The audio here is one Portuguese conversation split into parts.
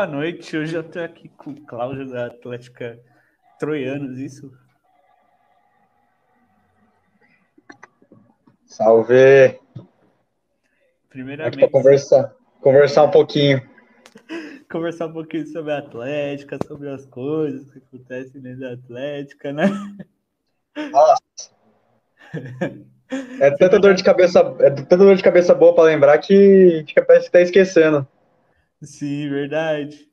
Boa noite, hoje eu tô aqui com o Cláudio da Atlética Troianos, isso? Salve! Primeiramente. Pra conversar, conversar um pouquinho. Conversar um pouquinho sobre a Atlética, sobre as coisas que acontecem dentro da Atlética, né? Nossa! É tanta dor de cabeça, é tanta dor de cabeça boa para lembrar que fica parece que tá esquecendo. Sim, verdade.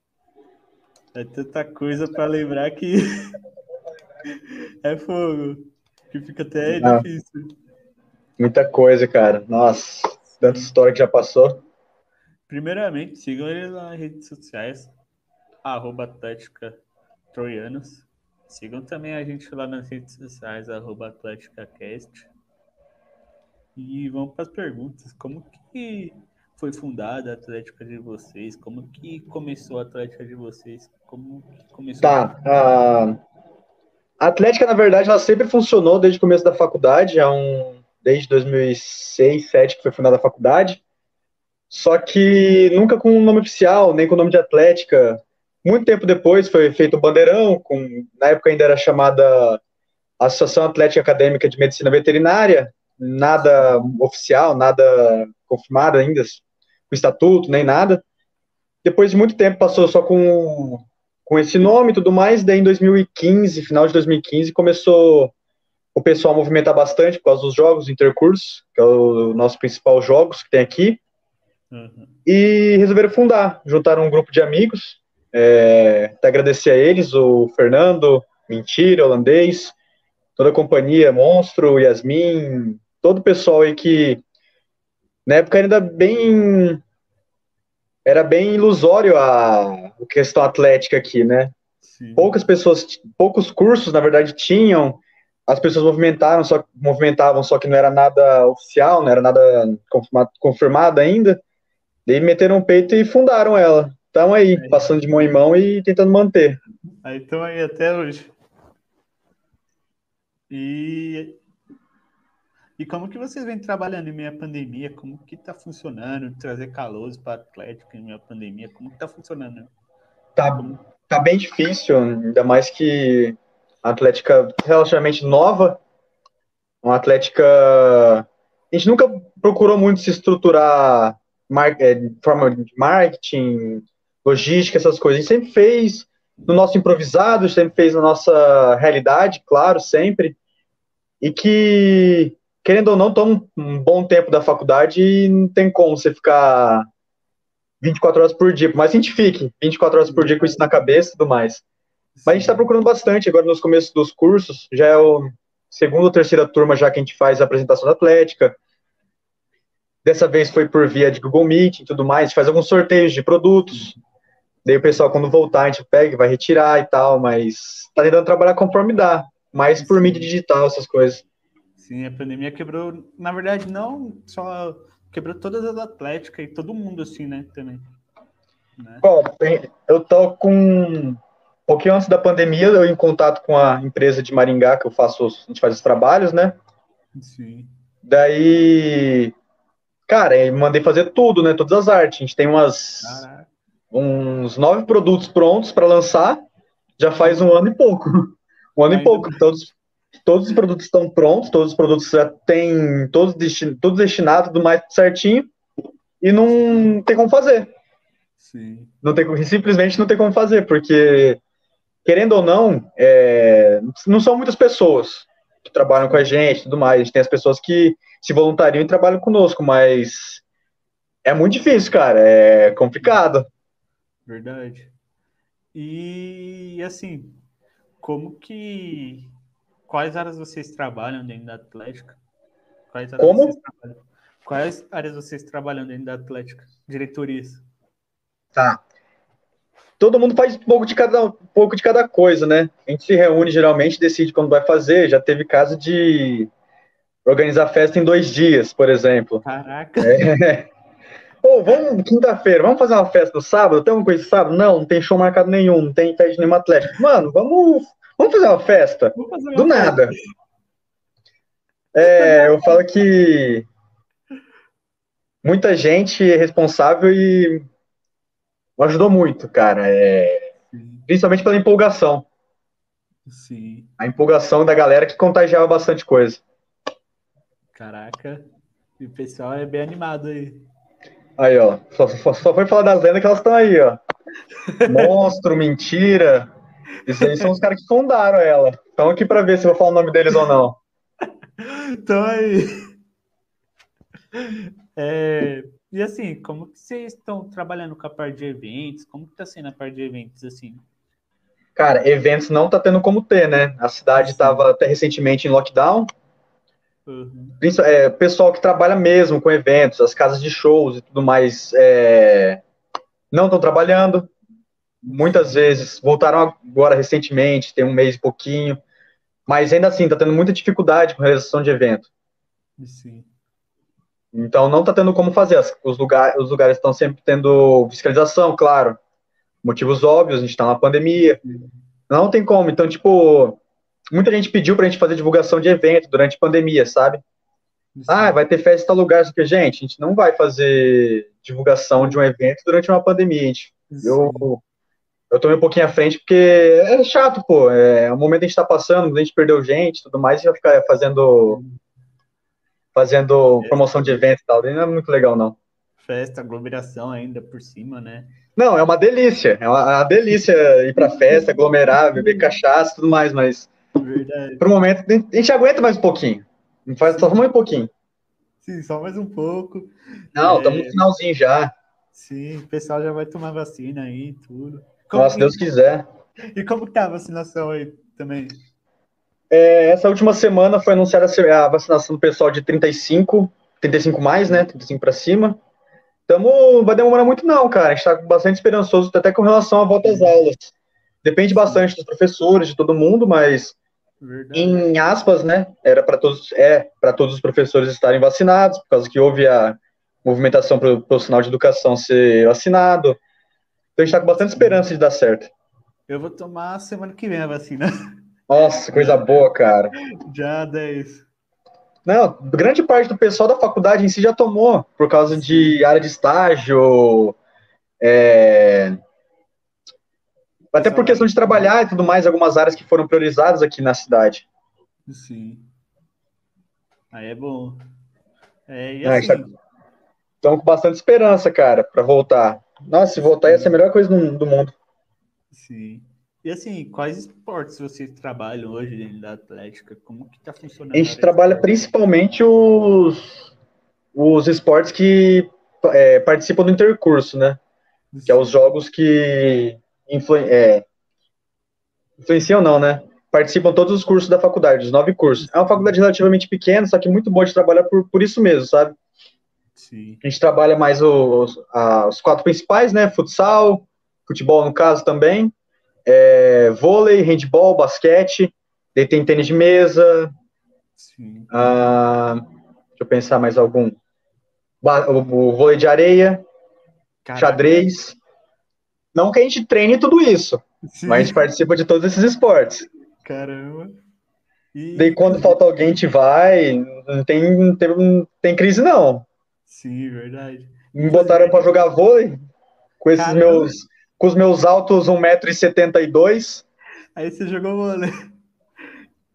É tanta coisa para lembrar que é fogo, que fica até Não. difícil. Muita coisa, cara. Nossa, tanta história que já passou. Primeiramente, sigam eles nas redes sociais, arroba Atlética Troianos. Sigam também a gente lá nas redes sociais, arroba AtléticaCast. E vamos para as perguntas. Como que foi fundada a Atlética de vocês? Como que começou a Atlética de vocês? Como que começou? Tá. A a Atlética, na verdade, ela sempre funcionou desde o começo da faculdade, é um, desde 2006, 2007 que foi fundada a faculdade. Só que nunca com o nome oficial, nem com o nome de Atlética. Muito tempo depois foi feito o Bandeirão, com, na época ainda era chamada Associação Atlética Acadêmica de Medicina Veterinária, nada oficial, nada confirmado ainda, com estatuto, nem nada. Depois de muito tempo passou só com, com esse nome e tudo mais, daí em 2015, final de 2015, começou o pessoal a movimentar bastante por causa dos jogos intercursos, que é o nosso principal jogos que tem aqui, Uhum. e resolveram fundar, juntaram um grupo de amigos, é, até agradecer a eles, o Fernando, Mentira, Holandês, toda a companhia, Monstro, Yasmin, todo o pessoal aí que na época ainda bem era bem ilusório a, questão atlética aqui, né? Sim. Poucas pessoas, poucos cursos, na verdade, tinham. As pessoas movimentaram, só movimentavam, só que não era nada oficial, não era nada confirmado, confirmado ainda. Daí meteram o peito e fundaram ela. Estão aí, Aí. passando de mão em mão e tentando manter. Aí estão aí até hoje. E, e como que vocês vêm trabalhando em meio pandemia? Como que tá funcionando? Trazer calores para Atlético em meio pandemia? Como que tá funcionando? Tá, tá bem difícil, ainda mais que a Atlética relativamente nova, uma Atlética. A gente nunca procurou muito se estruturar é, de forma de marketing, logística, essas coisas. A gente sempre fez no nosso improvisado, sempre fez na nossa realidade, claro, sempre. E que, querendo ou não, toma um bom tempo da faculdade e não tem como você ficar 24 horas por dia, que a gente fique 24 horas por dia com isso na cabeça e tudo mais. Mas a gente está procurando bastante agora nos começos dos cursos, já é o segunda ou terceira turma já que a gente faz a apresentação da Atlética. Dessa vez foi por via de Google Meet e tudo mais, a gente faz alguns sorteios de produtos. Daí o pessoal, quando voltar, a gente pega e vai retirar e tal, mas tá tentando trabalhar conforme dá, mais por mídia digital, essas coisas. Sim, a pandemia quebrou, na verdade, não só quebrou todas as Atléticas e todo mundo assim, né, também. Né? Bom, bem, eu tô com um pouquinho antes da pandemia, eu em contato com a empresa de Maringá que eu faço, os- a gente faz os trabalhos, né? Sim. Daí, cara, eu mandei fazer tudo, né? Todas as artes. A gente tem umas Caraca. uns nove produtos prontos para lançar, já faz um ano e pouco. Um ano e Ainda pouco. Todos, todos os produtos estão prontos, todos os produtos já têm todos, destin, todos destinados, tudo mais certinho, e não tem como fazer. Sim. Não tem, simplesmente não tem como fazer, porque, querendo ou não, é, não são muitas pessoas que trabalham com a gente e tudo mais. A gente tem as pessoas que se voluntariam e trabalham conosco, mas é muito difícil, cara. É complicado. Verdade. E assim, como que. Quais áreas vocês trabalham dentro da Atlética? Quais áreas Como? vocês trabalham? Quais áreas vocês trabalham dentro da Atlética? Diretorias. Tá. Todo mundo faz um pouco de cada, um pouco de cada coisa, né? A gente se reúne geralmente, decide quando vai fazer. Já teve caso de organizar festa em dois dias, por exemplo. Caraca, Pô, vamos quinta-feira, vamos fazer uma festa no sábado? Tem alguma coisa no sábado? Não, não tem show marcado nenhum, não tem festa de nenhuma atlética. Mano, vamos, vamos fazer uma festa? fazer Do uma nada. É, eu falo que muita gente é responsável e ajudou muito, cara. É... Principalmente pela empolgação. Sim. A empolgação da galera que contagiava bastante coisa. Caraca, o pessoal é bem animado aí. Aí, ó. Só, só, só foi falar das lendas que elas estão aí, ó. Monstro, mentira. Isso aí são os caras que fundaram ela. Estão aqui para ver se eu vou falar o nome deles ou não. Então aí. É, e assim, como que vocês estão trabalhando com a parte de eventos? Como que tá sendo a parte de eventos, assim? Cara, eventos não tá tendo como ter, né? A cidade estava até recentemente em lockdown. Uhum. É, pessoal que trabalha mesmo com eventos, as casas de shows e tudo mais, é, não estão trabalhando. Muitas vezes voltaram agora recentemente, tem um mês e pouquinho, mas ainda assim está tendo muita dificuldade com a realização de evento. Sim. Então não está tendo como fazer. Os, lugar, os lugares estão sempre tendo fiscalização, claro. Motivos óbvios, a gente está na pandemia. Não tem como. Então, tipo, muita gente pediu para a gente fazer divulgação de evento durante a pandemia, sabe? Sim. Ah, vai ter festa em tal lugar. Só que, gente, a gente não vai fazer divulgação de um evento durante uma pandemia. Gente. Eu, eu tomei um pouquinho à frente porque é chato, pô. É o momento que a gente tá passando, a gente perdeu gente tudo mais, e vai ficar fazendo fazendo promoção de evento e tal. Não é muito legal, não. Festa, aglomeração ainda por cima, né? Não, é uma delícia. É uma, é uma delícia ir pra festa, aglomerar, beber cachaça e tudo mais, mas. Verdade. Um momento, a gente aguenta mais um pouquinho. Faz só mais um pouquinho. Sim, só mais um pouco. Não, estamos é... no finalzinho já. Sim, o pessoal já vai tomar vacina aí tudo. Como Nossa, que... Deus quiser. E como que tá a vacinação aí também? É, essa última semana foi anunciada a vacinação do pessoal de 35, 35 mais, né? 35 para cima. Tamo, vai demorar muito não, cara. A gente tá bastante esperançoso até com relação à volta às aulas. Depende bastante dos professores, de todo mundo, mas Verdade. em aspas, né? Era para todos, é para todos os professores estarem vacinados, por causa que houve a movimentação para o profissional de educação ser vacinado. Então a gente tá com bastante esperança de dar certo. Eu vou tomar semana que vem a vacina. Nossa, coisa boa, cara. Já 10. Não, grande parte do pessoal da faculdade em si já tomou, por causa de área de estágio, é... até por questão de trabalhar e tudo mais, algumas áreas que foram priorizadas aqui na cidade. Sim. Aí é bom. É, e assim... Estamos com bastante esperança, cara, para voltar. Nossa, se voltar ia ser a melhor coisa do mundo. Sim. E assim, quais esportes vocês trabalham hoje dentro da Atlética? Como que tá funcionando? A gente trabalha principalmente os, os esportes que é, participam do intercurso, né? Sim. Que é os jogos que influ, é, influenciam não, né? Participam todos os cursos da faculdade, os nove cursos. É uma faculdade relativamente pequena, só que muito boa de trabalhar por, por isso mesmo, sabe? Sim. A gente trabalha mais os, os quatro principais, né? Futsal, futebol no caso também, é, vôlei, handball, basquete, daí tem tênis de mesa. Ah, deixa eu pensar mais algum. O, o vôlei de areia, Caraca. xadrez. Não que a gente treine tudo isso, Sim. mas a gente participa de todos esses esportes. Caramba. E... Daí quando falta alguém, a gente vai. Não tem, tem, tem crise, não. Sim, verdade. Me botaram para jogar vôlei com esses Caramba. meus com os meus altos 1,72m. Aí você jogou vôlei.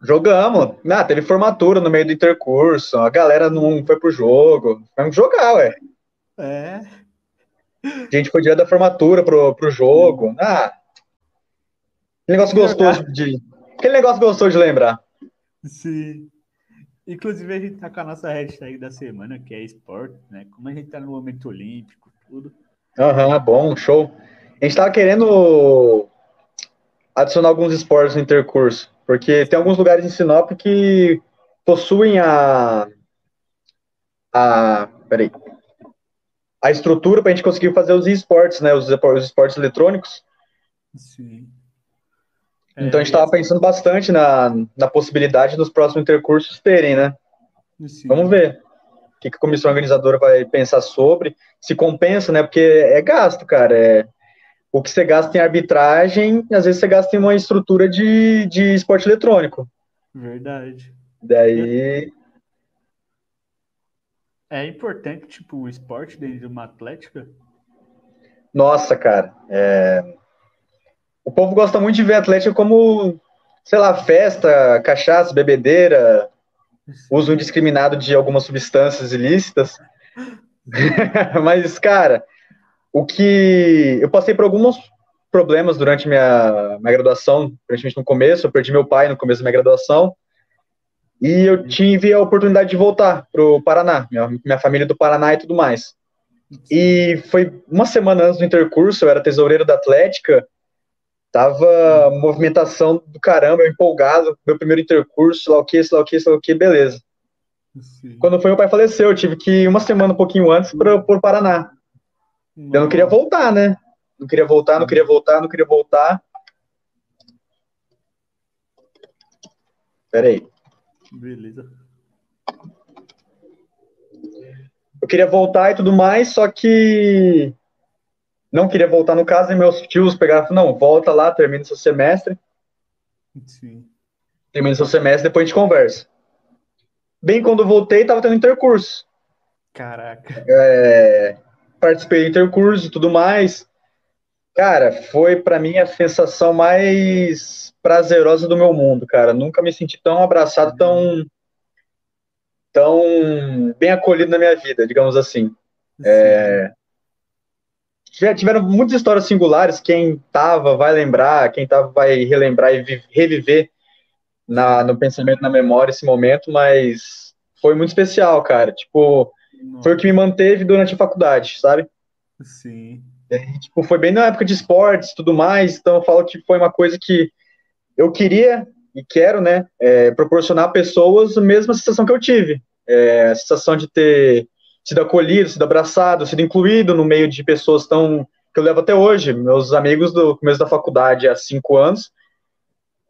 Jogamos. Ah, teve formatura no meio do intercurso. A galera não foi pro jogo. Vamos jogar, ué. É. A gente foi dia da formatura pro, pro jogo. Ah. Aquele negócio gostoso de. Aquele negócio gostoso de lembrar. Sim. Inclusive, a gente tá com a nossa hashtag da semana, que é esporte, né? Como a gente tá no momento olímpico, tudo. Aham, uhum, bom, show. A gente estava querendo adicionar alguns esportes no intercurso, porque tem alguns lugares em Sinop que possuem a. a peraí. A estrutura para a gente conseguir fazer os esportes, né? Os esportes eletrônicos. Sim. Então a gente estava é, pensando bastante na, na possibilidade dos próximos intercursos terem, né? Sim. Vamos ver o que, que a comissão organizadora vai pensar sobre, se compensa, né? Porque é gasto, cara. É, o que você gasta em arbitragem, às vezes você gasta em uma estrutura de, de esporte eletrônico. Verdade. Daí. É importante, tipo, o esporte dentro de uma atlética? Nossa, cara. É... O povo gosta muito de ver Atlético como, sei lá, festa, cachaça, bebedeira, uso indiscriminado de algumas substâncias ilícitas. Mas, cara, o que. Eu passei por alguns problemas durante minha, minha graduação, principalmente no começo. Eu perdi meu pai no começo da minha graduação. E eu tive a oportunidade de voltar para o Paraná, minha, minha família do Paraná e tudo mais. E foi uma semana antes do intercurso, eu era tesoureiro da Atlética, tava movimentação do caramba, eu empolgado, meu primeiro intercurso, lá o que, sei lá o que, sei lá o que, beleza. Sim. Quando foi, meu pai faleceu, eu tive que ir uma semana um pouquinho antes para o Paraná. Nossa. Eu não queria voltar, né? Não queria voltar, não queria voltar, não queria voltar. Pera aí. Beleza. Eu queria voltar e tudo mais, só que não queria voltar no caso, e meus tios pegaram e falaram, não, volta lá, termina seu semestre. Sim. Termina seu semestre, depois a gente conversa. Bem, quando eu voltei, tava tendo intercurso. Caraca. É, participei do intercurso e tudo mais. Cara, foi para mim a sensação mais prazerosa do meu mundo, cara. Nunca me senti tão abraçado, tão tão bem acolhido na minha vida, digamos assim. É, já tiveram muitas histórias singulares, quem tava vai lembrar, quem tava vai relembrar e reviver na, no pensamento, na memória esse momento, mas foi muito especial, cara. Tipo, Nossa. foi o que me manteve durante a faculdade, sabe? Sim. E, tipo, foi bem na época de esportes e tudo mais, então eu falo que foi uma coisa que eu queria e quero, né, é, proporcionar a pessoas a mesma sensação que eu tive. É, a sensação de ter sido acolhido, sido abraçado, sido incluído no meio de pessoas tão que eu levo até hoje. Meus amigos do começo da faculdade há cinco anos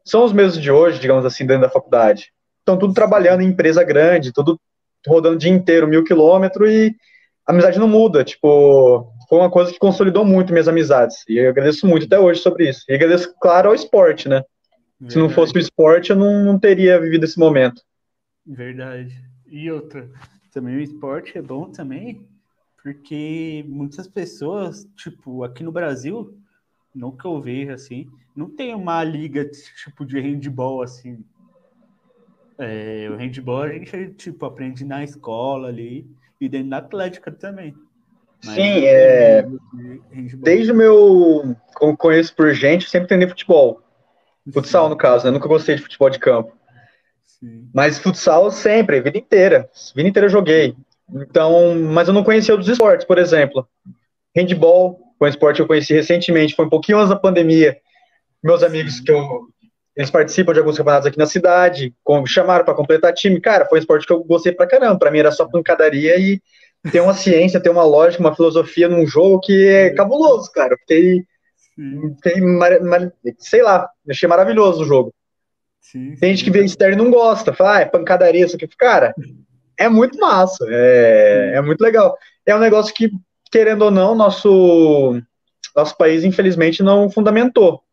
são os mesmos de hoje, digamos assim, dentro da faculdade. Estão tudo trabalhando em empresa grande, tudo rodando o dia inteiro, mil quilômetros, e a amizade não muda. Tipo, foi uma coisa que consolidou muito minhas amizades. E eu agradeço muito até hoje sobre isso. E agradeço, claro, ao esporte, né? Verdade. Se não fosse o esporte, eu não, não teria vivido esse momento. Verdade. E outra, também o esporte é bom também, porque muitas pessoas, tipo, aqui no Brasil, não que eu veja assim, não tem uma liga tipo de handball assim. É, o handball a gente tipo aprende na escola ali e dentro da atlética também. Mas Sim, é. Desde o meu. Como conheço por gente, sempre treinei futebol. Futsal, no caso, né? Nunca gostei de futebol de campo. Mas futsal sempre, vida inteira. Vida inteira eu joguei. Então, mas eu não conhecia outros esportes, por exemplo. Handball, foi um esporte que eu conheci recentemente, foi um pouquinho antes da pandemia. Meus amigos que eu eles participam de alguns campeonatos aqui na cidade, com, chamaram para completar time. Cara, foi um esporte que eu gostei pra caramba. Pra mim era só pancadaria e tem uma ciência, tem uma lógica, uma filosofia num jogo que é cabuloso, cara. Eu fiquei, fiquei sei lá, achei maravilhoso o jogo. Sim, Tem gente que vê externo e não gosta, fala, ah, é pancadaria, isso aqui. Cara, é muito massa, é, é muito legal. É um negócio que, querendo ou não, nosso, nosso país, infelizmente, não fundamentou.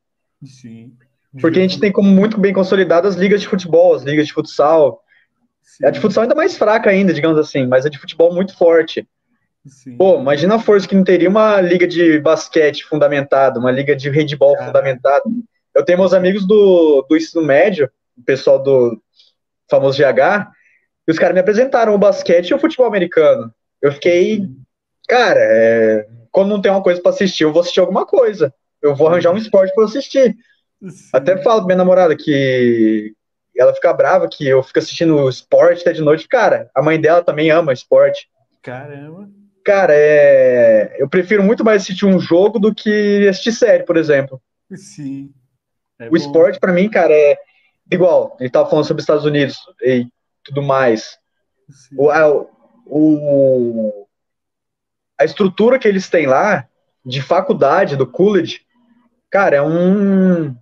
Sim. Porque a gente tem como muito bem consolidadas as ligas de futebol, as ligas de futsal. Sim. A de futsal ainda mais fraca ainda, digamos assim, mas a de futebol muito forte. Sim. Pô, imagina a força que não teria uma liga de basquete fundamentada, uma liga de handball fundamentada. Eu tenho meus amigos do, do ensino médio, o pessoal do famoso GH, e os caras me apresentaram o basquete e o futebol americano. Eu fiquei, cara, é, quando não tem uma coisa para assistir, eu vou assistir alguma coisa. Eu vou arranjar um esporte para assistir. Sim. Até falo pra minha namorada que ela fica brava que eu fico assistindo esporte até de noite. Cara, a mãe dela também ama esporte. Caramba. Cara, é... eu prefiro muito mais assistir um jogo do que assistir série, por exemplo. Sim. É o esporte, para mim, cara, é igual. Gente tava falando sobre os Estados Unidos e tudo mais. O, a, o, a estrutura que eles têm lá, de faculdade, do college, cara, é um.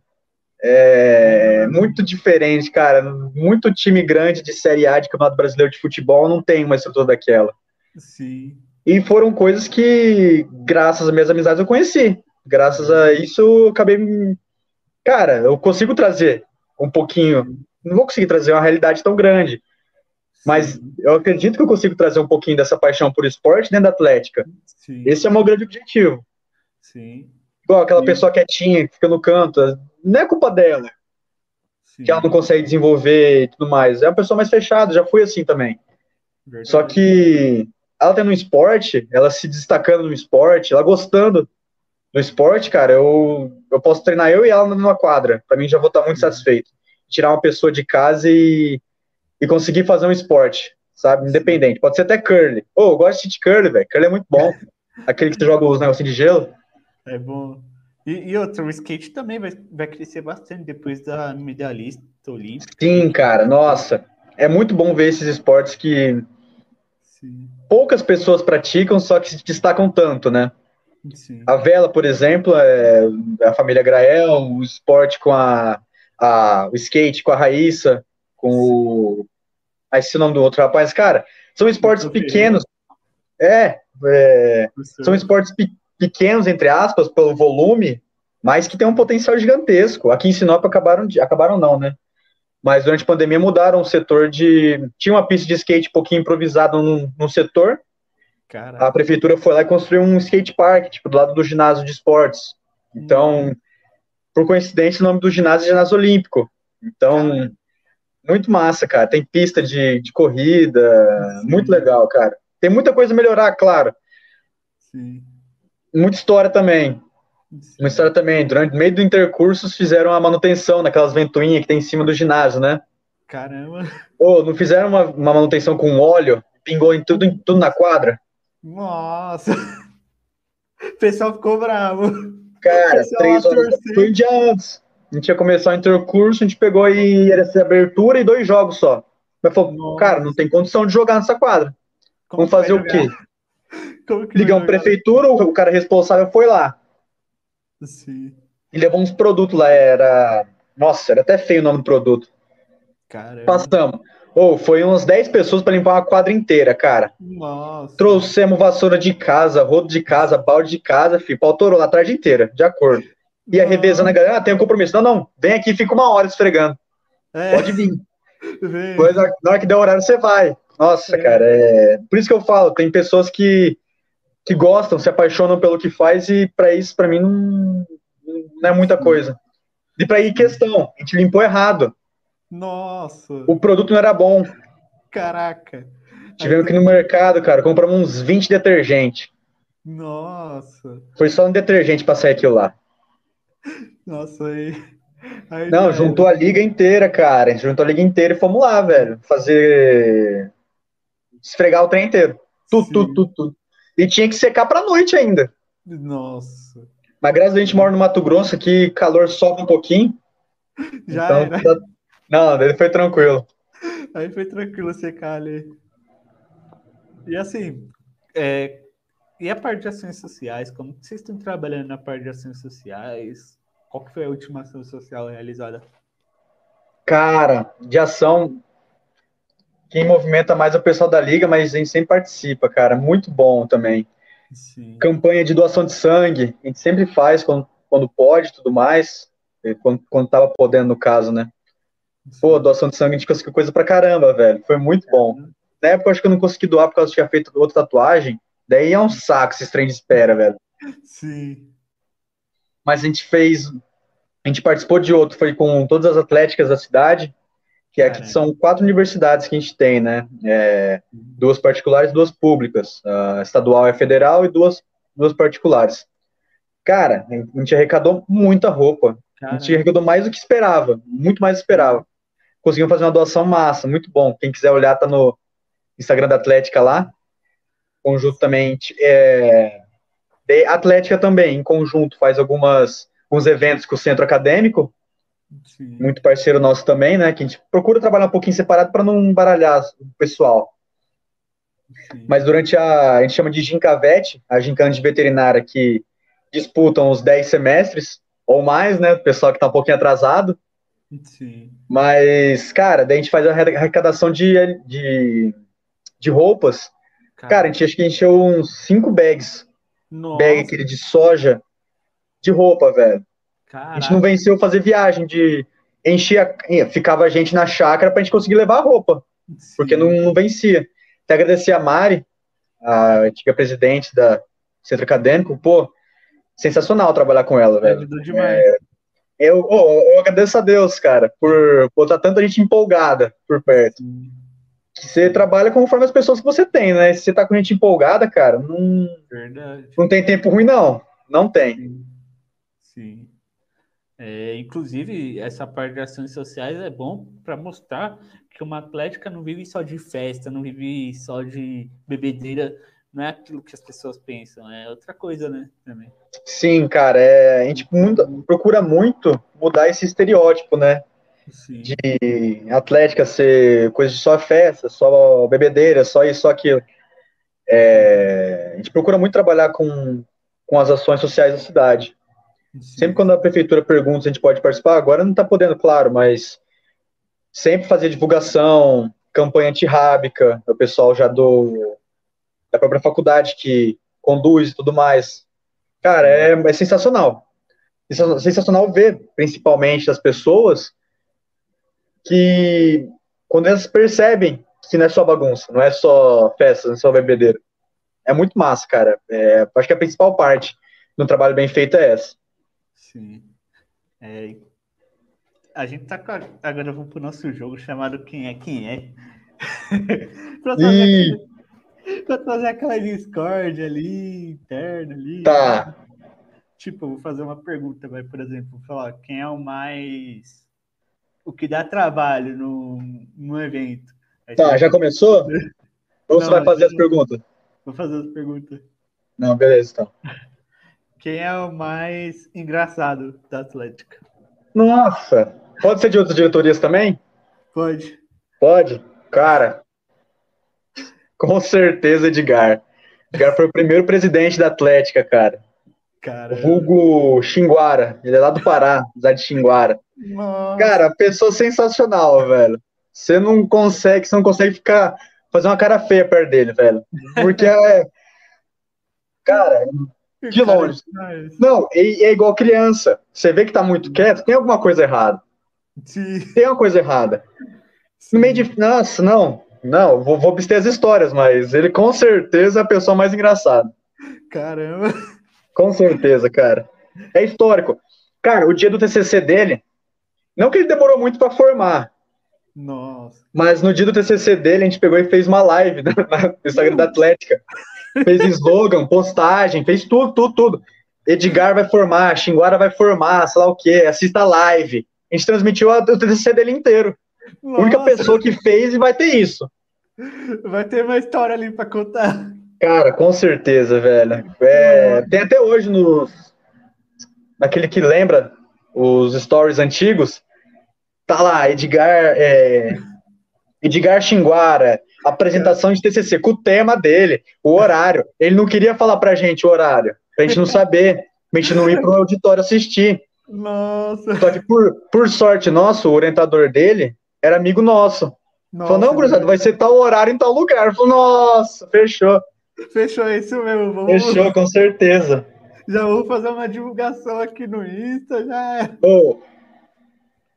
É muito diferente, cara. Muito time grande de Série A de Campeonato Brasileiro de Futebol não tem uma estrutura daquela. Sim. E foram coisas que, graças às minhas amizades, eu conheci. Graças a isso, eu acabei cara, eu consigo trazer um pouquinho. Não vou conseguir trazer uma realidade tão grande. Mas eu acredito que eu consigo trazer um pouquinho dessa paixão por esporte dentro da Atlética. Sim. Esse é o meu grande objetivo. Sim. Igual aquela Sim. pessoa quietinha, que fica no canto. Não é culpa dela, Sim. que ela não consegue desenvolver e tudo mais. É uma pessoa mais fechada, já fui assim também. Verdade. Só que ela tendo um esporte, ela se destacando no esporte, ela gostando do esporte, cara, eu, eu posso treinar eu e ela numa quadra. Pra mim já vou estar muito Sim. satisfeito. Tirar uma pessoa de casa e, e conseguir fazer um esporte, sabe? Independente. Pode ser até curly. Ô, eu gosto de curly, velho. Curly é muito bom. Aquele que você joga os negocinhos de gelo. É bom. E, e outro, o skate também vai, vai crescer bastante depois da medalhista olímpica. Sim, cara, nossa. É muito bom ver esses esportes que Sim, poucas pessoas praticam, só que se destacam tanto, né? Sim. A vela, por exemplo, é a família Grael, o esporte com a, a o skate com a Raíssa, com o. Ah, esse é o nome do outro rapaz, cara. São esportes pequenos. É, é, são esportes pe- pequenos, entre aspas, pelo volume, mas que tem um potencial gigantesco. Aqui em Sinop acabaram, de, acabaram não, né? Mas durante a pandemia mudaram o setor de. Tinha uma pista de skate um pouquinho improvisada num, num setor, Caraca. a prefeitura foi lá e construiu um skate park, tipo, do lado do ginásio de esportes. Então, por coincidência, o nome do ginásio é ginásio olímpico. Então, Caramba. muito massa, cara. Tem pista de, de corrida, Sim. muito legal, cara. Tem muita coisa a melhorar, claro. Sim, Muita história também. sim. Uma história também. Durante meio do intercurso, fizeram a manutenção naquelas ventoinhas que tem em cima do ginásio, né? Caramba. Ô, não fizeram uma, uma manutenção com óleo? Pingou em tudo, em tudo na quadra? Nossa. O pessoal ficou bravo. Cara, três horas foi um dia antes. A gente ia começar o intercurso, a gente pegou e era essa abertura e dois jogos só. Mas falou, Nossa. cara, não tem condição de jogar nessa quadra. Como Vamos fazer o quê? Ligamos prefeitura, o cara responsável foi lá. Sim. E levou uns produtos lá, era. Nossa, era até feio o nome do produto. Caramba. Passamos. Ou foi umas 10 pessoas para limpar uma quadra inteira, cara. Nossa. Trouxemos vassoura de casa, rodo de casa, balde de casa, filho. Pau torou lá a tarde inteira, de acordo. Ia Nossa. revezando a galera, ah, tem um compromisso. Não, não, vem aqui e fica uma hora esfregando. É, Pode vir. vem. Depois, na hora que der horário, você vai. Nossa, É. cara, é... por isso que eu falo, tem pessoas que, que gostam, se apaixonam pelo que faz e para isso, para mim, não, não é muita coisa. E para aí, questão, a gente limpou errado. Nossa. O produto não era bom. Caraca. Tivemos que ir no mercado, cara, compramos uns 20 detergentes. Nossa. Foi só um detergente pra sair aquilo lá. Nossa, aí. aí Não, juntou a liga inteira, cara. A gente juntou a liga inteira e fomos lá, velho. Fazer. Esfregar o trem inteiro. Tudo, tudo, tudo, tudo. E tinha que secar pra noite ainda. Nossa. Mas graças a gente mora no Mato Grosso, aqui calor sobe um pouquinho. Já então, era. tá- Não, ele foi tranquilo. Aí foi tranquilo secar ali. E assim, é, e a parte de ações sociais? Como vocês estão trabalhando na parte de ações sociais? Qual que foi a última ação social realizada? Cara, de ação, quem movimenta mais é o pessoal da liga, mas a gente sempre participa, cara. Muito bom também. Sim. Campanha de doação de sangue, a gente sempre faz quando, quando pode e tudo mais. Quando, quando tava podendo, no caso, né? Pô, doação de sangue a gente conseguiu coisa pra caramba, velho. Foi muito bom. Na época eu acho que eu não consegui doar por causa que eu tinha feito outra tatuagem. Daí é um saco esse trem de espera, velho. Sim. Mas a gente fez. A gente participou de outro, foi com todas as atléticas da cidade, que aqui Caramba. são quatro universidades que a gente tem, né? É, duas particulares e duas públicas. A estadual é federal e duas, duas particulares. Cara, a gente arrecadou muita roupa. A gente Caramba. arrecadou mais do que esperava, muito mais do que esperava. Conseguimos fazer uma doação massa, muito bom. Quem quiser olhar, tá no Instagram da Atlética lá. Conjunto também. É, Atlética também, em conjunto, faz algumas, alguns eventos com o centro acadêmico, Sim. muito parceiro nosso também, né? Que a gente procura trabalhar um pouquinho separado para não baralhar o pessoal. Sim. Mas durante a. A gente chama de gincavete, a gincana de veterinária que disputam os 10 semestres, ou mais, né? O pessoal que tá um pouquinho atrasado. Sim. Mas, cara, daí a gente faz a arrecadação de, de, de roupas. Cara, a gente acho que encheu uns 5 bags. Nossa, Bag aquele de soja de roupa, velho. A gente não caraca. venceu fazer viagem de encher a, ficava a gente na chácara pra gente conseguir levar a roupa, porque Sim. não, não vencia. Até agradecer a Mari, a antiga presidente da centro acadêmico, pô, sensacional trabalhar com ela, velho. Ajudou demais. É, eu, oh, eu agradeço a Deus, cara, por botar tanta gente empolgada por perto. Você trabalha conforme as pessoas que você tem, né? Se você tá com gente empolgada, cara, não, verdade. não tem tempo ruim, não. Não tem. Sim. Sim. É, inclusive, essa parte de ações sociais é bom para mostrar que uma atlética não vive só de festa, não vive só de bebedeira, não é aquilo que as pessoas pensam, é outra coisa, né? Também. Sim, cara, é, a gente procura muito mudar esse estereótipo, né? Sim, De atlética ser coisa de só festa, só bebedeira, só isso, só aquilo. É, a gente procura muito trabalhar com, com as ações sociais da cidade. sim. Sempre quando a prefeitura pergunta se a gente pode participar, agora não está podendo, claro, mas sempre fazer divulgação, campanha antirrábica, o pessoal já do da própria faculdade que conduz e tudo mais. Cara, é, é sensacional. Sensa- Sensacional ver, principalmente, das pessoas que, quando elas percebem que não é só bagunça, não é só festa, não é só bebedeira. É muito massa, cara. É, acho que a principal parte de um trabalho bem feito é essa. Sim. É, a gente tá com a- agora vamos pro nosso jogo chamado Quem é Quem é. pra, aquele- pra trazer aquela discórdia ali, interna ali. Tá. Tipo, eu vou fazer uma pergunta, vai, por exemplo, falar quem é o mais. O que dá trabalho no, no evento. Aí Tá, você- já começou? Ou você Não, vai fazer as não. perguntas? Vou fazer as perguntas. Não, beleza, então. Quem é o mais engraçado da Atlética? Nossa! Pode ser de outras diretorias também? Pode. Pode? Cara, com certeza Edgar. Edgar foi o primeiro presidente da Atlética, cara. Cara. Vulgo Xinguara. Ele é lá do Pará, da de Xinguara. Nossa. Cara, pessoa sensacional, velho. Você não consegue, você não consegue ficar, fazer uma cara feia perto dele, velho. Porque é. Cara, de Cara, longe. não, é, é igual criança. Você vê que tá muito quieto, tem alguma coisa errada. Sim. Tem uma coisa errada. No meio de. Nossa, não. Não, vou, vou abster as histórias, mas ele com certeza é a pessoa mais engraçada. Caramba. Com certeza, cara. É histórico. Cara, o dia do TCC dele, não que ele demorou muito pra formar, Nossa. mas no dia do TCC dele a gente pegou e fez uma live no Instagram da Atlética. Fez slogan, postagem, fez tudo, tudo, tudo. Edgar vai formar, Xinguara vai formar, sei lá o quê, assista a live. A gente transmitiu o TCC dele inteiro. A única Nossa. pessoa que fez e vai ter isso. Vai ter uma história ali pra contar. Cara, com certeza, velho. É, tem até hoje no. Naquele que lembra os stories antigos. Tá lá, Edgar. é, Edgar Xinguara, apresentação de TCC, com o tema dele, o horário. Ele não queria falar pra gente o horário, pra gente não saber, pra gente não ir pro auditório assistir. Nossa. Só que por, por sorte nosso, o orientador dele era amigo nosso. Nossa. Falou, não, gurizada, vai ser tal horário em tal lugar. Falou, nossa, fechou. Fechou isso mesmo. Vamos, Fechou, com certeza. Já vou fazer uma divulgação aqui no Insta. Já é. Ô,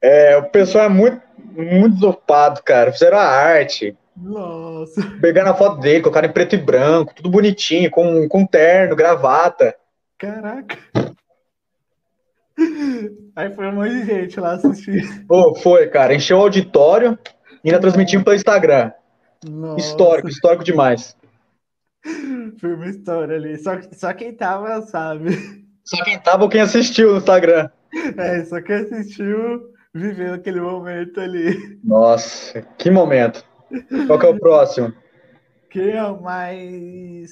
é, o pessoal é muito, muito desocupado, cara. Fizeram a arte, Nossa. pegaram a foto dele, colocaram em preto e branco, tudo bonitinho, com, com terno, gravata. Caraca. Aí foi um monte de gente lá assistir. Ô, foi, cara. Encheu o auditório e ainda transmitiu pelo Instagram. Nossa. Histórico, histórico demais. Foi uma história ali. Só, só quem tava sabe. Só quem tava ou quem assistiu no Instagram. É, só quem assistiu viveu aquele momento ali. Nossa, que momento. Qual que é o próximo? Quem é o mais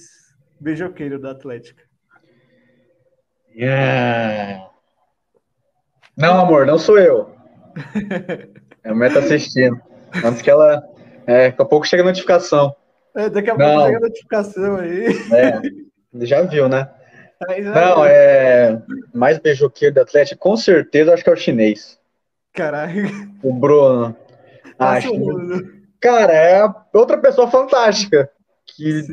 beijoqueiro da Atlética? É. Não, amor, não sou eu. A mulher tá assistindo. Antes que ela. É, daqui a pouco chega a notificação. É, daqui a Não. pouco chega a notificação aí. É, já viu, né? Aí já- Não, é. Mais beijoqueiro da Atlético, com certeza, acho que é o chinês. Caraca. O Bruno. Ah, Passa o chinês. rodo. Cara, é outra pessoa fantástica. Que.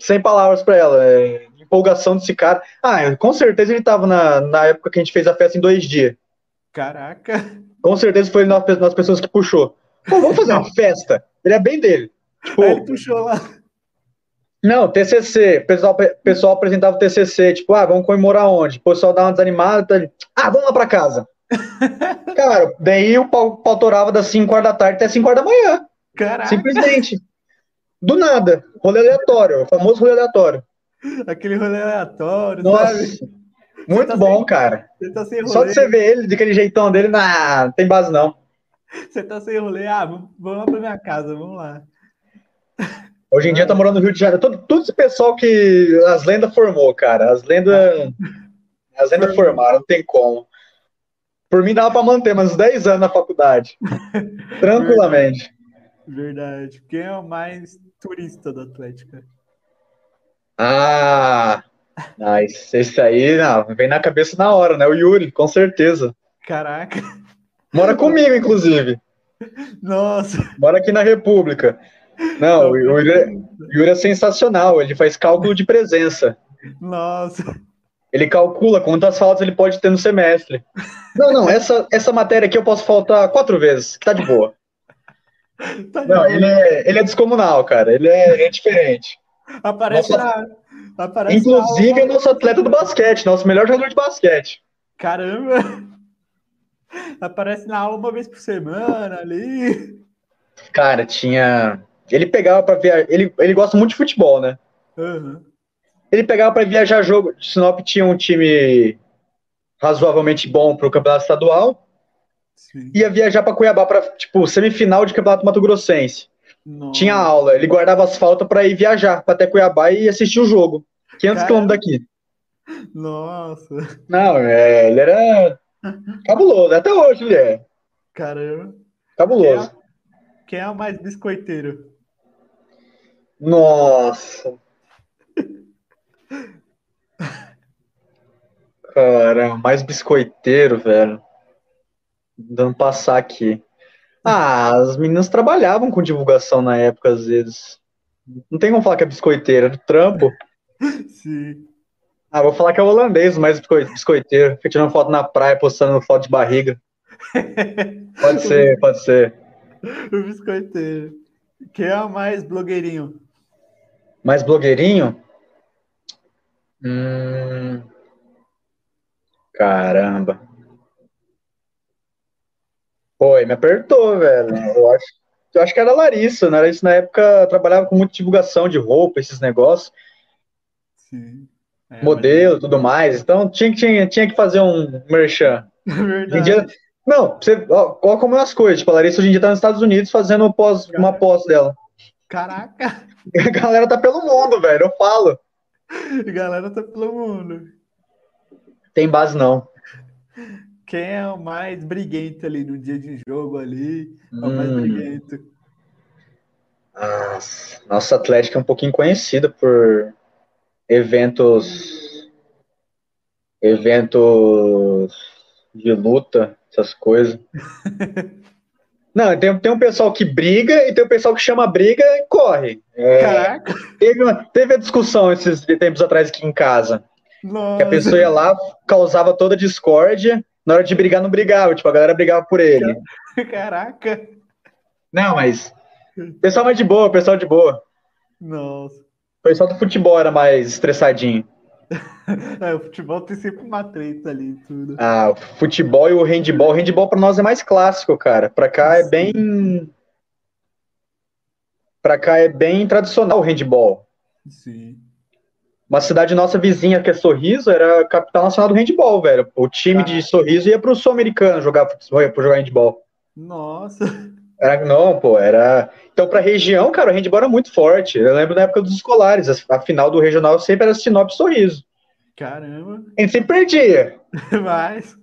Sem palavras pra ela. É... Empolgação desse cara. Ah, com certeza ele tava na, na época que a gente fez a festa em dois dias. Caraca. Com certeza foi uma das pessoas que puxou. Pô, vamos fazer uma festa. Ele é bem dele. Tipo, Aí ele puxou lá. Não, TCC. O pessoal, pessoal apresentava o TCC, tipo, ah, vamos comemorar onde? O pessoal dá uma desanimada, tá... ah, vamos lá pra casa. Cara, daí o pau, pau torava das 5 horas da tarde até 5 horas da manhã. Caraca. Simplesmente. Do nada. Rolê aleatório, o famoso rolê aleatório. Aquele rolê aleatório, Nossa. sabe? Muito tá bom, sem- cara. Tá sem rolê. Só de você ver ele, daquele jeitão dele, nah, não tem base não. Você tá sem rolê. Ah, vamos, lá pra minha casa, vamos lá. Hoje em dia tá morando no Rio de Janeiro. Todo, todo esse pessoal que as lendas formou, cara. As lendas. As lendas formaram, não tem como. Por mim dava pra manter mais uns 10 anos na faculdade. Tranquilamente. Verdade. Quem é o mais turista do Atlética? Ah! Nice. Esse aí, não, vem na cabeça na hora, né? O Yuri, com certeza. Caraca. Mora comigo, inclusive. Nossa. Mora aqui na República. Não, o Yuri, o Yuri é sensacional. Ele faz cálculo de presença. Nossa. Ele calcula quantas faltas ele pode ter no semestre. Não, não, essa, essa matéria aqui eu posso faltar quatro vezes, que tá de boa. Tá Não, bom. ele é, ele é descomunal, cara. Ele é, ele é diferente. Aparece Nossa. na. Aparece Inclusive, na é nosso atleta do basquete, nosso melhor jogador de basquete. Caramba! Aparece na aula uma vez por semana ali. Cara, tinha. Ele pegava pra viajar. Ele, ele gosta muito de futebol, né? Aham. Ele pegava pra viajar jogo. Sinop tinha um time razoavelmente bom pro campeonato estadual. Sim. Ia viajar pra Cuiabá pra, tipo, semifinal de campeonato mato-grossense. Nossa. Tinha aula. Ele guardava as faltas pra ir viajar pra até Cuiabá e assistir o jogo. 500 Caramba. quilômetros daqui. Nossa. Não, é, ele era cabuloso. Até hoje ele é. Caramba. Cabuloso. Quem é o mais biscoiteiro? Nossa. Cara, mais biscoiteiro, velho. Dando passar aqui. Ah, as meninas trabalhavam com divulgação na época, às vezes. Não tem como falar que é biscoiteiro, é do trampo. Sim. Ah, vou falar que é holandês, mais biscoi- biscoiteiro. Fica tirando foto na praia, postando foto de barriga. Pode ser, pode ser. o biscoiteiro. Quem é o mais blogueirinho? Mais blogueirinho? Hum... Caramba. Aí me apertou, velho. Eu acho, eu acho que era a Larissa, né? Larissa na época trabalhava com muita divulgação de roupa, esses negócios, Sim. É, modelo, tudo mais. Então tinha, que- tinha, tinha que fazer um merchan. mas- Hoje em Verdade. dia, não, você, ó, ó como é as coisas. Tipo, a Larissa hoje em dia tá nos Estados Unidos fazendo pós, uma pós dela. Caraca. A galera tá pelo mundo, velho. Eu falo. A galera tá pelo mundo. Tem base não. Quem é o mais briguento ali no dia de jogo ali? É o mais Hum. briguento. Nossa, nossa Atlética é um pouquinho conhecida por eventos eventos de luta, essas coisas. Não, tem, tem um pessoal que briga e tem um pessoal que chama a briga e corre. É, Caraca. teve, uma- teve a discussão esses tempos atrás aqui em casa. Que a Nossa. pessoa ia lá, causava toda discórdia, na hora de brigar não brigava, tipo, a galera brigava por ele. Caraca. Não, mas pessoal mais de boa, pessoal de boa. Nossa. O pessoal do futebol era mais estressadinho. É, o futebol tem sempre uma treta ali e tudo. Ah, o futebol e o handball. O handball pra nós é mais clássico, cara. Pra cá é bem. Pra cá é bem tradicional o handball. Sim. Uma cidade nossa vizinha, que é Sorriso, era a capital nacional do handball, velho. O time de Sorriso ia pro sul-americano jogar, jogar handball. Nossa. Era, não, pô, era. Então, pra região, cara, o handball era muito forte. Eu lembro na época dos escolares, a a final do regional sempre era Sinop Sorriso. Caramba. A gente sempre perdia. Mas.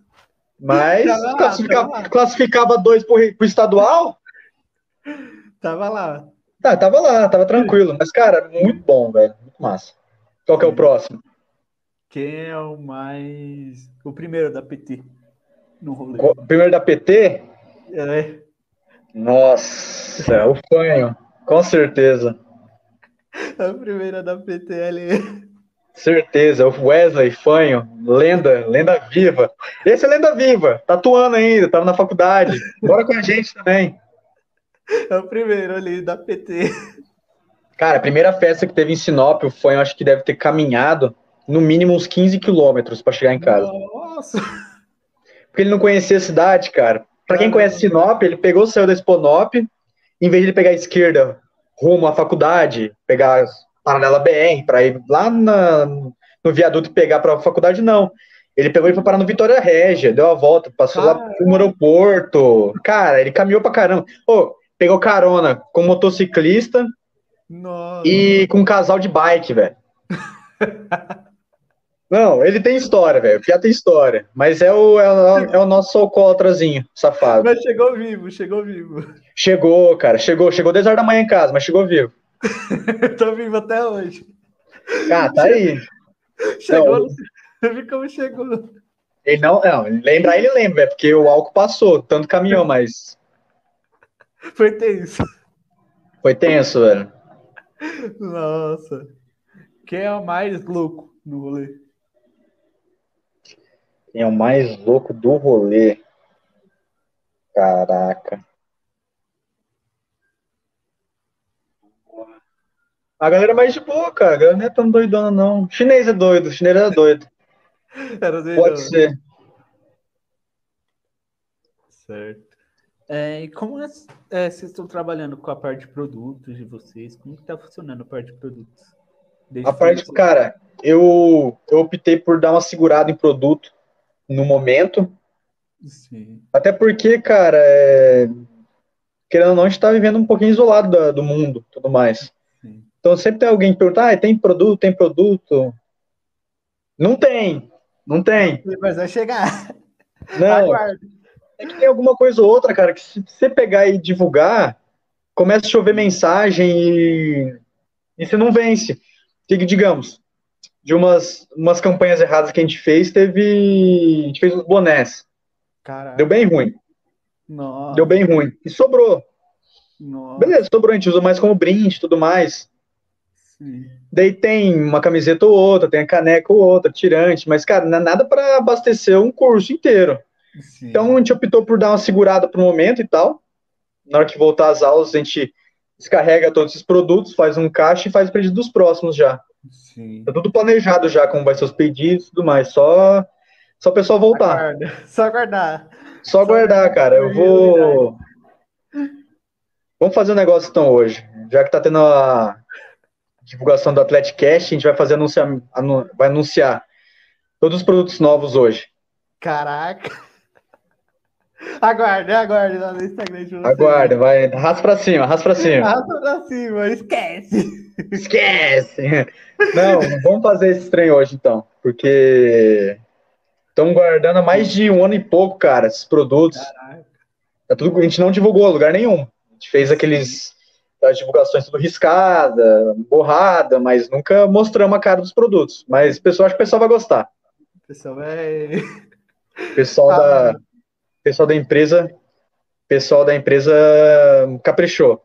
Mas lá, classificava, classificava dois pro, pro estadual. Tava lá. Tá, tava lá, tava tranquilo. Mas, cara, muito bom, velho. Muito massa. Qual que é o próximo? Quem é o mais. O primeiro da PT no rolê? Co- Primeiro da PT? É. Nossa, o Fanho. Com certeza. A primeira da PT ali. Certeza. O Wesley Fanho. Lenda, lenda viva. Esse é lenda viva. Tá atuando ainda, tava na faculdade. Bora com a gente também. É o primeiro ali da PT. Cara, a primeira festa que teve em Sinop, o Fanho acho que deve ter caminhado no mínimo uns 15 quilômetros para chegar em casa. Nossa! Porque ele não conhecia a cidade, cara. Para quem conhece Sinop, ele pegou, saiu da Exponop, em vez de ele pegar a esquerda rumo à faculdade, pegar a paralela BR para ir lá na, no viaduto e pegar para a faculdade, não. Ele pegou e foi parar no Vitória Régia, deu a volta, passou ah, lá pro aeroporto. Cara, ele caminhou pra caramba. Pô, pegou carona com motociclista Nossa. e com um casal de bike, velho. Não, ele tem história, velho. Piá tem história. Mas é o, é o, é o nosso alcoólatrazinho, safado. Mas chegou vivo, chegou vivo. Chegou, cara. Chegou, chegou 10 horas da manhã em casa, mas chegou vivo. Tô vivo até hoje. Ah, tá aí. Chegou, eu vi como chegou. Ele não, não, lembrar ele lembra, é porque o álcool passou, tanto caminhou, mas. Foi tenso. Foi tenso, velho. Nossa. Quem é o mais louco no rolê? Quem é o mais louco do rolê? Caraca. A galera é mais de boa, cara. A galera não é tão doidona, não. Chinês é doido, chinês é doido. Pode ser. Certo. É, e como é, é, vocês estão trabalhando com a parte de produtos de vocês? Como está funcionando a parte de produtos? Desde a parte, você... cara, eu, eu optei por dar uma segurada em produto no momento. Sim. Até porque, cara, é... querendo ou não, a gente está vivendo um pouquinho isolado da, do mundo tudo mais. Sim. Então sempre tem alguém que pergunta, ah, tem produto, tem produto. Não tem, não tem. Mas vai chegar. Não. É que tem alguma coisa ou outra, cara, que se você pegar e divulgar, começa a chover mensagem e, e você não vence. Que, digamos, de umas, umas campanhas erradas que a gente fez, teve. A gente fez os bonés. Caraca. Deu bem ruim. Nossa. Deu bem ruim. E sobrou. Nossa. Beleza, sobrou, a gente usa mais como brinde e tudo mais. Sim. Daí tem uma camiseta ou outra, tem a caneca ou outra, tirante, mas, cara, não é nada para abastecer um curso inteiro. Sim. Então a gente optou por dar uma segurada pro momento e tal. Na hora que voltar às aulas, a gente descarrega todos esses produtos, faz um caixa e faz o pedido dos próximos já. Sim. Tá tudo planejado já, como vai ser os pedidos e tudo mais. Só, só o pessoal voltar. Aguarda. Só aguardar. Só aguardar, cara. Eu vou. Vamos fazer um negócio então hoje. Já que tá tendo a divulgação do Atleticast, a gente vai fazer anunciar, anu... vai anunciar todos os produtos novos hoje. Caraca. Aguarde, aguarde lá no Instagram. Aguarde, vai. Arrasta pra cima, arrasta pra cima. Arrasta pra cima, esquece. Esquece. Não, vamos fazer esse trem hoje então, porque estão guardando há mais de um ano e pouco, cara, esses produtos. Caraca. Tá tudo, a gente não divulgou a lugar nenhum. A gente fez aqueles as divulgações tudo riscada, borrada, mas nunca mostramos a cara dos produtos. Mas o pessoal acho que o pessoal vai gostar. O pessoal vai. Pessoal ah, da pessoal da empresa, pessoal da empresa caprichou.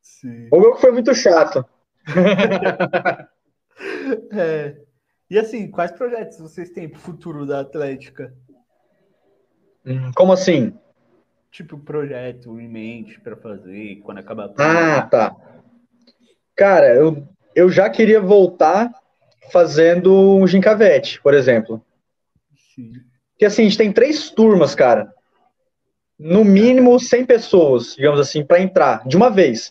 Sim. O meu que foi muito chato. é. E assim, quais projetos vocês têm para o futuro da Atlética? Hum, como assim? Tipo, projeto em mente para fazer quando acabar. Ah, tá. Cara, eu, eu já queria voltar fazendo um gincavete, por exemplo. Sim. Porque assim, a gente tem três turmas, cara. No mínimo 100 pessoas, digamos assim, para entrar, de uma vez.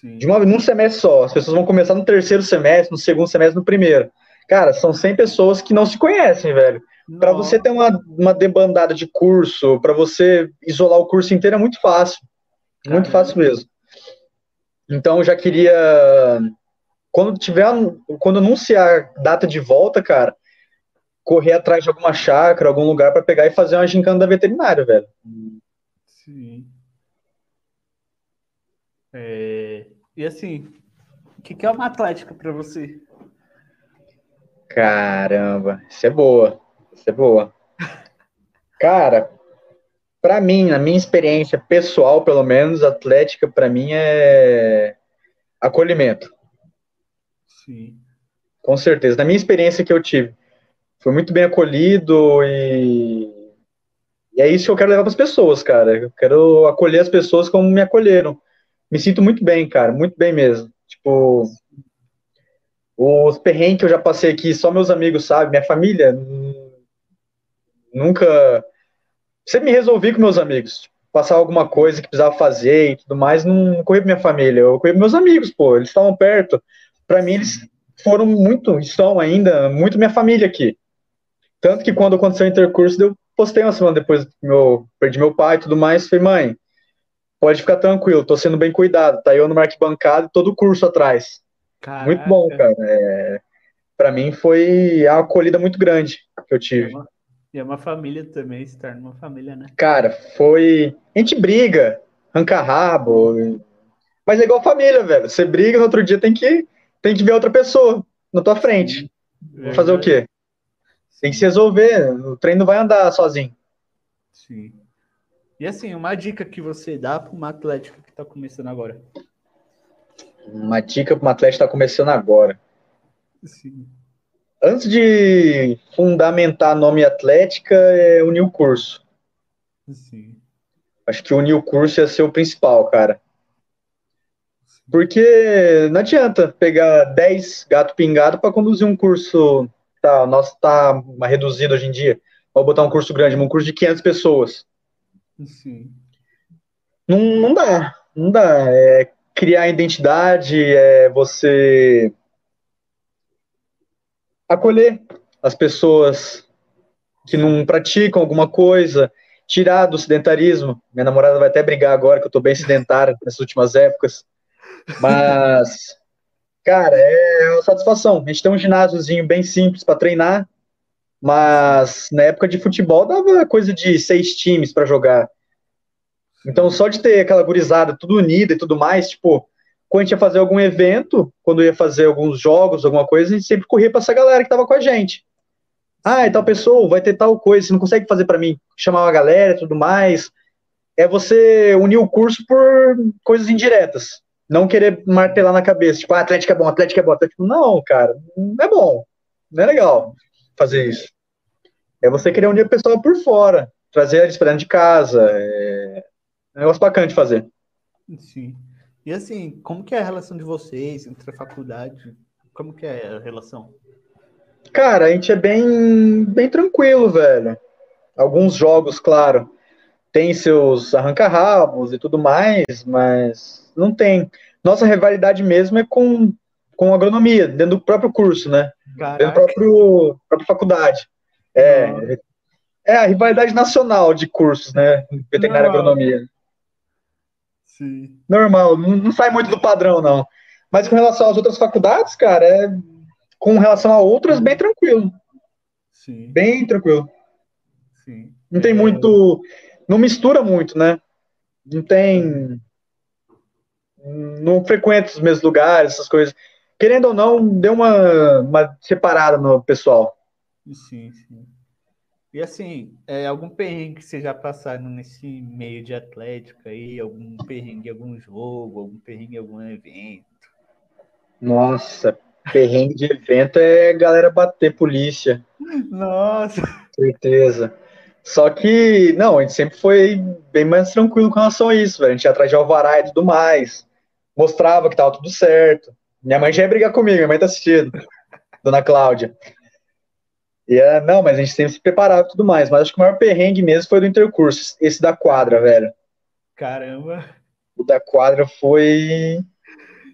Sim. De uma num semestre só. As pessoas vão começar no terceiro semestre, no segundo semestre, no primeiro. Cara, são 100 pessoas que não se conhecem, velho. Para você ter uma, uma debandada de curso, para você isolar o curso inteiro é muito fácil. Caramba. Muito fácil mesmo. Então, eu já queria. Quando tiver. Quando anunciar data de volta, cara, correr atrás de alguma chácara, algum lugar para pegar e fazer uma gincana da veterinária, velho. Sim. É... E assim, o que, que é uma atlética para você? Caramba, isso é boa. Isso é boa. Cara, para mim, na minha experiência pessoal, pelo menos, atlética para mim é acolhimento. Sim. Com certeza. Na minha experiência que eu tive, foi muito bem acolhido e, e é isso que eu quero levar para as pessoas, cara. Eu quero acolher as pessoas como me acolheram. Me sinto muito bem, cara, muito bem mesmo. Tipo, os perrengues que eu já passei aqui, só meus amigos sabem, minha família nunca. Sempre me resolvi com meus amigos. Passar alguma coisa que precisava fazer e tudo mais, não corri pra minha família, eu corri pros meus amigos, pô, eles estavam perto. Para mim, eles foram muito, estão ainda, muito minha família aqui. Tanto que quando aconteceu o intercurso, eu postei uma semana depois que meu, perdi meu pai e tudo mais, falei, mãe, pode ficar tranquilo, tô sendo bem cuidado, tá eu no arquibancada e todo o curso atrás. Caraca. Muito bom, cara. É, para mim foi uma acolhida muito grande que eu tive. É uma, e é uma família também, se torna uma família, né? Cara, foi. A gente briga, arranca rabo. Mas é igual família, velho. Você briga, no outro dia tem que, tem que ver outra pessoa na tua frente. Fazer o quê? Tem que se resolver. O trem não vai andar sozinho. Sim. E assim, uma dica que você dá para uma atlética que está começando agora? Uma dica para uma atleta que está começando agora. Sim. Antes de fundamentar nome Atlética, é unir o curso. Sim. Acho que unir o curso ia ser o principal, cara. Porque não adianta pegar 10 gato pingado para conduzir um curso. Tá, nosso tá reduzido hoje em dia. Vou botar um curso grande, um curso de 500 pessoas. Sim. Não, não dá, não dá. É criar identidade, é você acolher as pessoas que não praticam alguma coisa, tirar do sedentarismo. Minha namorada vai até brigar agora que eu tô bem sedentário nessas últimas épocas. Mas, cara, é uma satisfação. A gente tem um ginásiozinho bem simples para treinar, mas na época de futebol dava coisa de seis times para jogar. Então, só de ter aquela gurizada tudo unida e tudo mais, tipo, quando a gente ia fazer algum evento, quando ia fazer alguns jogos, alguma coisa, a gente sempre corria para essa galera que tava com a gente. Ah, e tal pessoa, vai ter tal coisa, você não consegue fazer para mim, chamar a galera e tudo mais. É você unir o curso por coisas indiretas. Não querer martelar na cabeça, tipo, ah, Atlético é bom, Atlético é bom, Atlético. Não, cara, não é bom. Não é legal fazer isso. É você querer unir o pessoal por fora, trazer eles para dentro de casa. É... é um negócio bacana de fazer. Sim. E assim, como que é a relação de vocês entre a faculdade? Como que é a relação? Cara, a gente é bem, bem tranquilo, velho. Alguns jogos, claro, tem seus arranca-rabos e tudo mais, mas não tem. Nossa rivalidade mesmo é com, com agronomia, dentro do próprio curso, né? Caraca. Dentro da próprio, própria faculdade. É, é a rivalidade nacional de cursos, né? Veterinária e agronomia. Sim. Normal, não, não, sai muito do padrão, não. Mas com relação às outras faculdades, cara, é, com relação a outras, bem tranquilo. Sim. Bem tranquilo. Sim. Não tem é... muito. Não mistura muito, né? Não tem. Não frequenta os mesmos lugares, essas coisas. Querendo ou não, deu uma, uma separada no pessoal. Sim, sim. E assim, é, algum perrengue que vocês já passaram nesse meio de atlética aí? Algum perrengue em algum jogo? Algum perrengue em algum evento? Nossa, perrengue de evento é galera bater polícia. Nossa! Certeza. Só que, não, a gente sempre foi bem mais tranquilo com relação a isso, velho. A gente ia atrás de alvará e tudo mais. Mostrava que tava tudo certo. Minha mãe já ia brigar comigo, minha mãe tá assistindo. Dona Cláudia. E é, não, mas a gente sempre se preparava e tudo mais. Mas acho que o maior perrengue mesmo foi do intercurso, esse da quadra, velho. Caramba. O da quadra foi.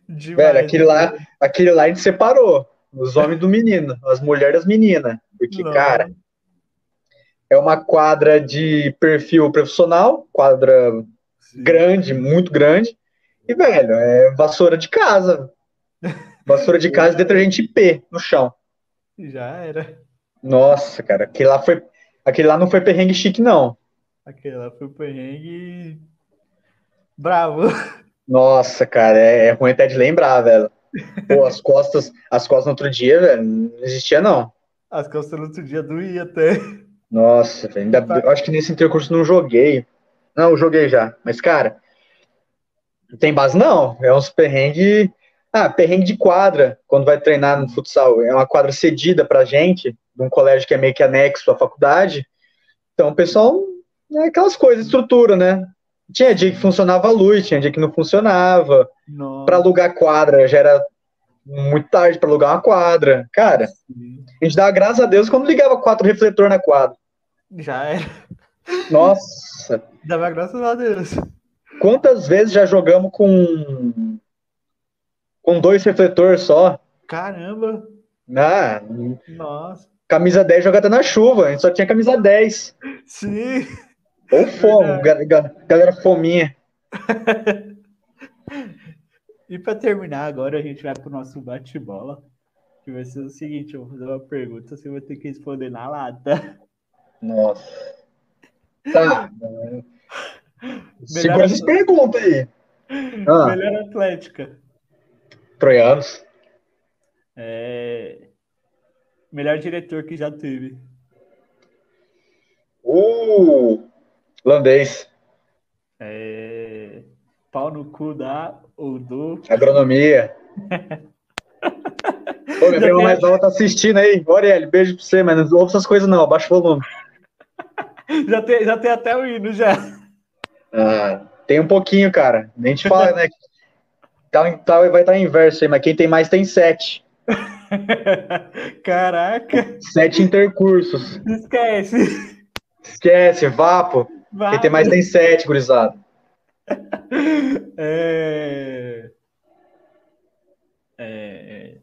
Demais, velho, aquele lá, né? aquele lá a gente separou. Os homens do menino, as mulheres das meninas. Porque, Não. cara, é uma quadra de perfil profissional, quadra Sim. grande, muito grande. E, velho, é vassoura de casa. Vassoura de casa e detergente P no chão. Já era. Nossa, cara, aquele lá foi. Aquele lá não foi perrengue chique, não. Aquele lá foi perrengue. Bravo. Nossa, cara, é, é ruim até de lembrar, velho. Pô, as costas, as costas no outro dia, velho, não existia, não. As costas no outro dia doía até. Nossa, velho, ainda, eu acho que nesse intercurso não joguei. Não, joguei já. Mas, cara, não tem base, não. É uns perrengue. Ah, perrengue de quadra, quando vai treinar no futsal. É uma quadra cedida pra gente de um colégio que é meio que anexo à faculdade. Então, o pessoal, é aquelas coisas, estrutura, né? Tinha dia que funcionava a luz, tinha dia que não funcionava. Pra alugar quadra já era muito tarde pra alugar uma quadra. Cara, sim. a gente dava graças a Deus quando ligava quatro refletor na quadra. Já era. Nossa, Dava graças a Deus. Quantas vezes já jogamos com com dois refletores só? Caramba! Ah, Nossa! camisa 10 joga até na chuva, a gente só tinha camisa 10. Sim! Ou fome, ga- ga- galera fominha. E para terminar, agora a gente vai pro nosso bate-bola. Que vai ser o seguinte: eu vou fazer uma pergunta, você vai ter que responder na lata. Nossa. Tá. Segura essas perguntas aí. Ah, Melhor Atlética. troianos. É... Melhor diretor que já teve. Uh, holandês. É... Pau no cu da ou do. Agronomia. Ô, minha prima mais nova tá assistindo aí. Aurélio, beijo pra você, mas não ouve essas coisas não, abaixa o volume. Já tem, já tem até o hino já. Ah, tem um pouquinho, cara. Nem te fala, né? Tá, tá, vai estar inverso aí, mas quem tem mais tem sete. Caraca! Sete intercursos. Esquece! Esquece, vapo. Vai. Quem tem mais tem sete, gurizada. É... É...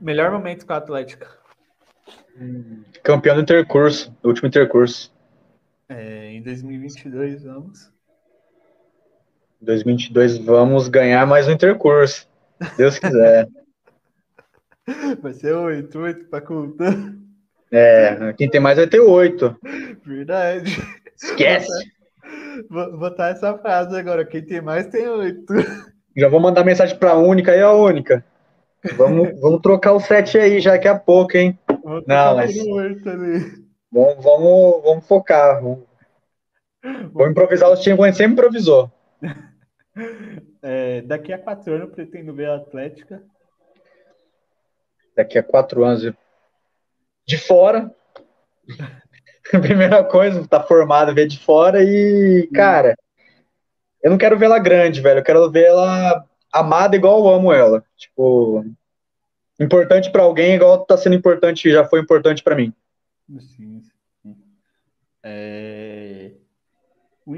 Melhor momento com a Atlética. Campeão do intercurso, do último intercurso. É, em 2022, vamos. 2022 vamos ganhar mais um intercurso. Deus quiser. Vai ser oito, oito pra conta. É, quem tem mais vai ter oito. Verdade. Esquece. Vou botar essa frase agora. Quem tem mais tem oito. Já vou mandar mensagem pra única aí, a única. Vamos, vamos trocar o sete aí já daqui a pouco, hein? Vou Não, mas-. Vamos, vamos, vamos focar. Vamos, vamos improvisar os times como a gente sempre improvisou. É, daqui a quatro anos eu pretendo ver a Atlética. Daqui a quatro anos. De fora. Primeira coisa, tá formado, ver de fora e, cara, eu não quero ver ela grande, velho. Eu quero ver ela amada igual eu amo ela. Tipo, importante pra alguém igual tá sendo importante, já foi importante pra mim. Sim, sim. É, um,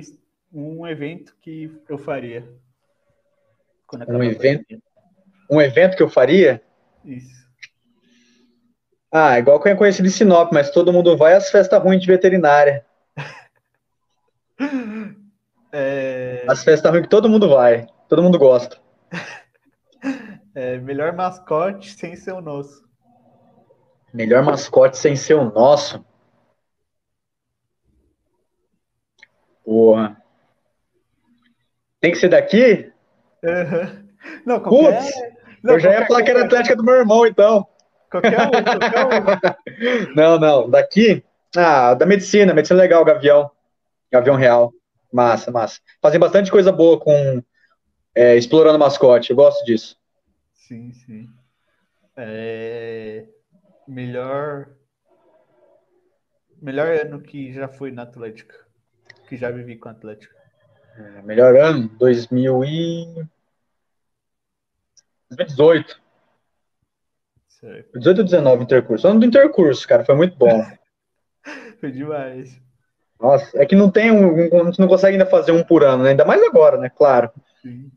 um evento que eu faria. A evento? Um evento que eu faria, Isso. ah, igual que eu conheci de Sinop, mas todo mundo vai às festas ruins de veterinária. É, As festas ruins que todo mundo vai, todo mundo gosta. é, melhor mascote sem ser o nosso. Melhor mascote sem ser o nosso. Porra. Tem que ser daqui? Aham. Não, qualquer. Putz, não, eu já ia falar que era Atlética do meu irmão, então. Qualquer um, qualquer um. Não, não. Daqui? Ah, da medicina. Medicina legal, Gavião. Gavião Real. Massa, massa. Fazem bastante coisa boa com é, explorando mascote. Eu gosto disso. Sim, sim. É, Melhor. Melhor ano que já foi na Atlética. Que já vivi com a Atlética. É, melhor ano? 2000 e... 2018. Certo. 18 ou 19 intercurso. Ano do intercurso, cara. Foi muito bom. Foi demais. Nossa, é que não tem um, um- a gente não consegue ainda fazer um por ano, né? Ainda mais agora, né? Claro. Sim.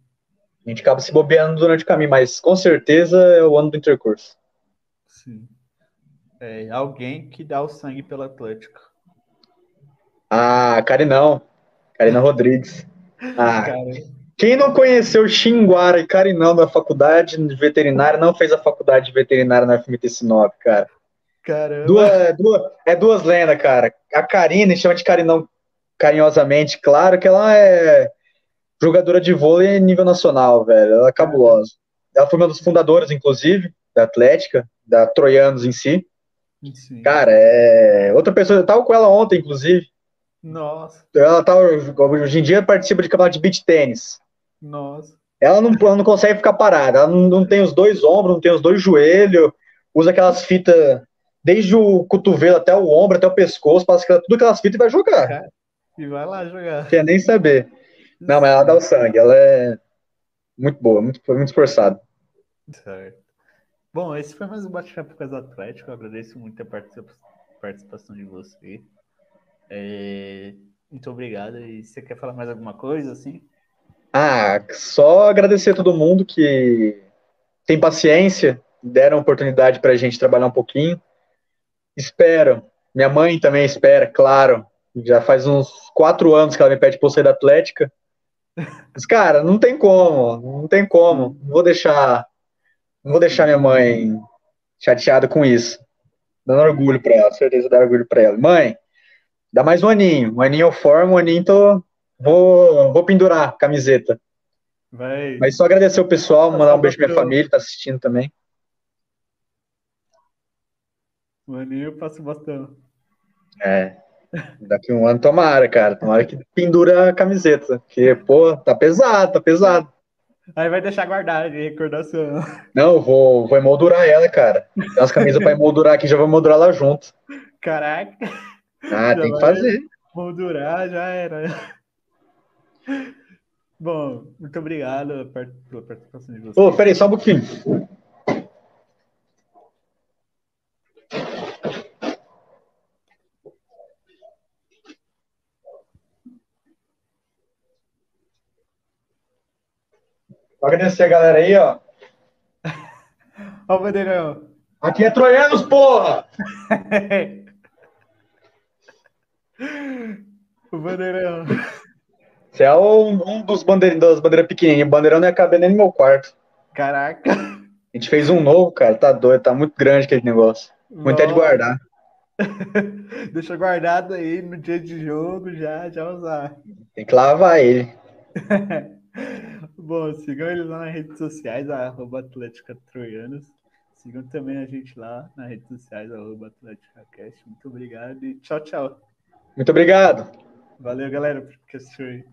A gente acaba se bobeando durante o caminho, mas com certeza é o ano do intercurso. Sim. É, alguém que dá o sangue pela Atlética. Ah, Carinão. Carina Rodrigues. Ah, Cara, quem não conheceu Xinguara e Carinão da faculdade de veterinária não fez a faculdade de veterinária na FMT Sinop, cara. caramba. Duas, duas, é duas lendas, cara. A Karina, chama de Carinão carinhosamente, claro que ela é jogadora de vôlei nível nacional, velho. Ela é cabulosa. Ela foi uma dos fundadores, inclusive, da Atlética, da Troianos em si. Sim. Cara, é. Outra pessoa, eu tava com ela ontem, inclusive. Nossa, Ela tá, hoje em dia participa de campeonato de beach tênis. nossa. Ela não, ela não consegue ficar parada. Ela não, não tem os dois ombros, não tem os dois joelhos. Usa aquelas fitas desde o cotovelo até o ombro, até o pescoço. Passa aquela- tudo aquelas fitas e vai jogar. E vai lá jogar. Quer nem saber. Não, mas ela dá o sangue. Ela é muito boa, muito, muito esforçada. Certo. Bom, esse foi mais um bate-papo com as Atlético. Eu agradeço muito a participação de você. É... Muito obrigado. E você quer falar mais alguma coisa, assim? Ah, só agradecer a todo mundo que tem paciência, deram oportunidade para a gente trabalhar um pouquinho. Espero. Minha mãe também espera, claro. Já faz uns quatro anos que ela me pede para sair da Atlética. Mas, cara, não tem como, não tem como. Vou deixar, não vou deixar minha mãe chateada com isso. Dando orgulho para ela, certeza dá orgulho para ela. Mãe, dá mais um aninho. Um aninho eu formo, um aninho tô, vou, vou pendurar a camiseta. Vai. Mas só agradecer o pessoal, mandar um beijo pra minha família, tá assistindo também. Um aninho eu passo bastão. É. Daqui um ano, tomara, cara. Tomara que pendura a camiseta. Porque, pô, tá pesado, tá pesado. Aí vai deixar guardado de recordação. Não, vou, vou emoldurar ela, cara. Tem umas camisas pra emoldurar aqui, já vou emoldurar ela junto. Caraca. Ah, já tem que fazer. Moldurar já era. Bom, muito obrigado pela participação de vocês. Ô, peraí, só um pouquinho. Agradecer a galera aí, ó. Ó o bandeirão. Aqui é Troianos, porra! o bandeirão. Você é um, um dos bandeirinhos das bandeiras pequenininhas. O bandeirão não ia caber nem no meu quarto. Caraca. A gente fez um novo, cara. Tá doido, tá muito grande aquele negócio. Muito é de guardar. Deixa guardado aí no dia de jogo já, já usar. Tem que lavar ele. Bom, sigam eles lá nas redes sociais, arroba Atlética Troianos. Sigam também a gente lá nas redes sociais, arroba AtléticaCast. Muito obrigado e tchau, tchau. Muito obrigado. Valeu, galera, por assistiu aí.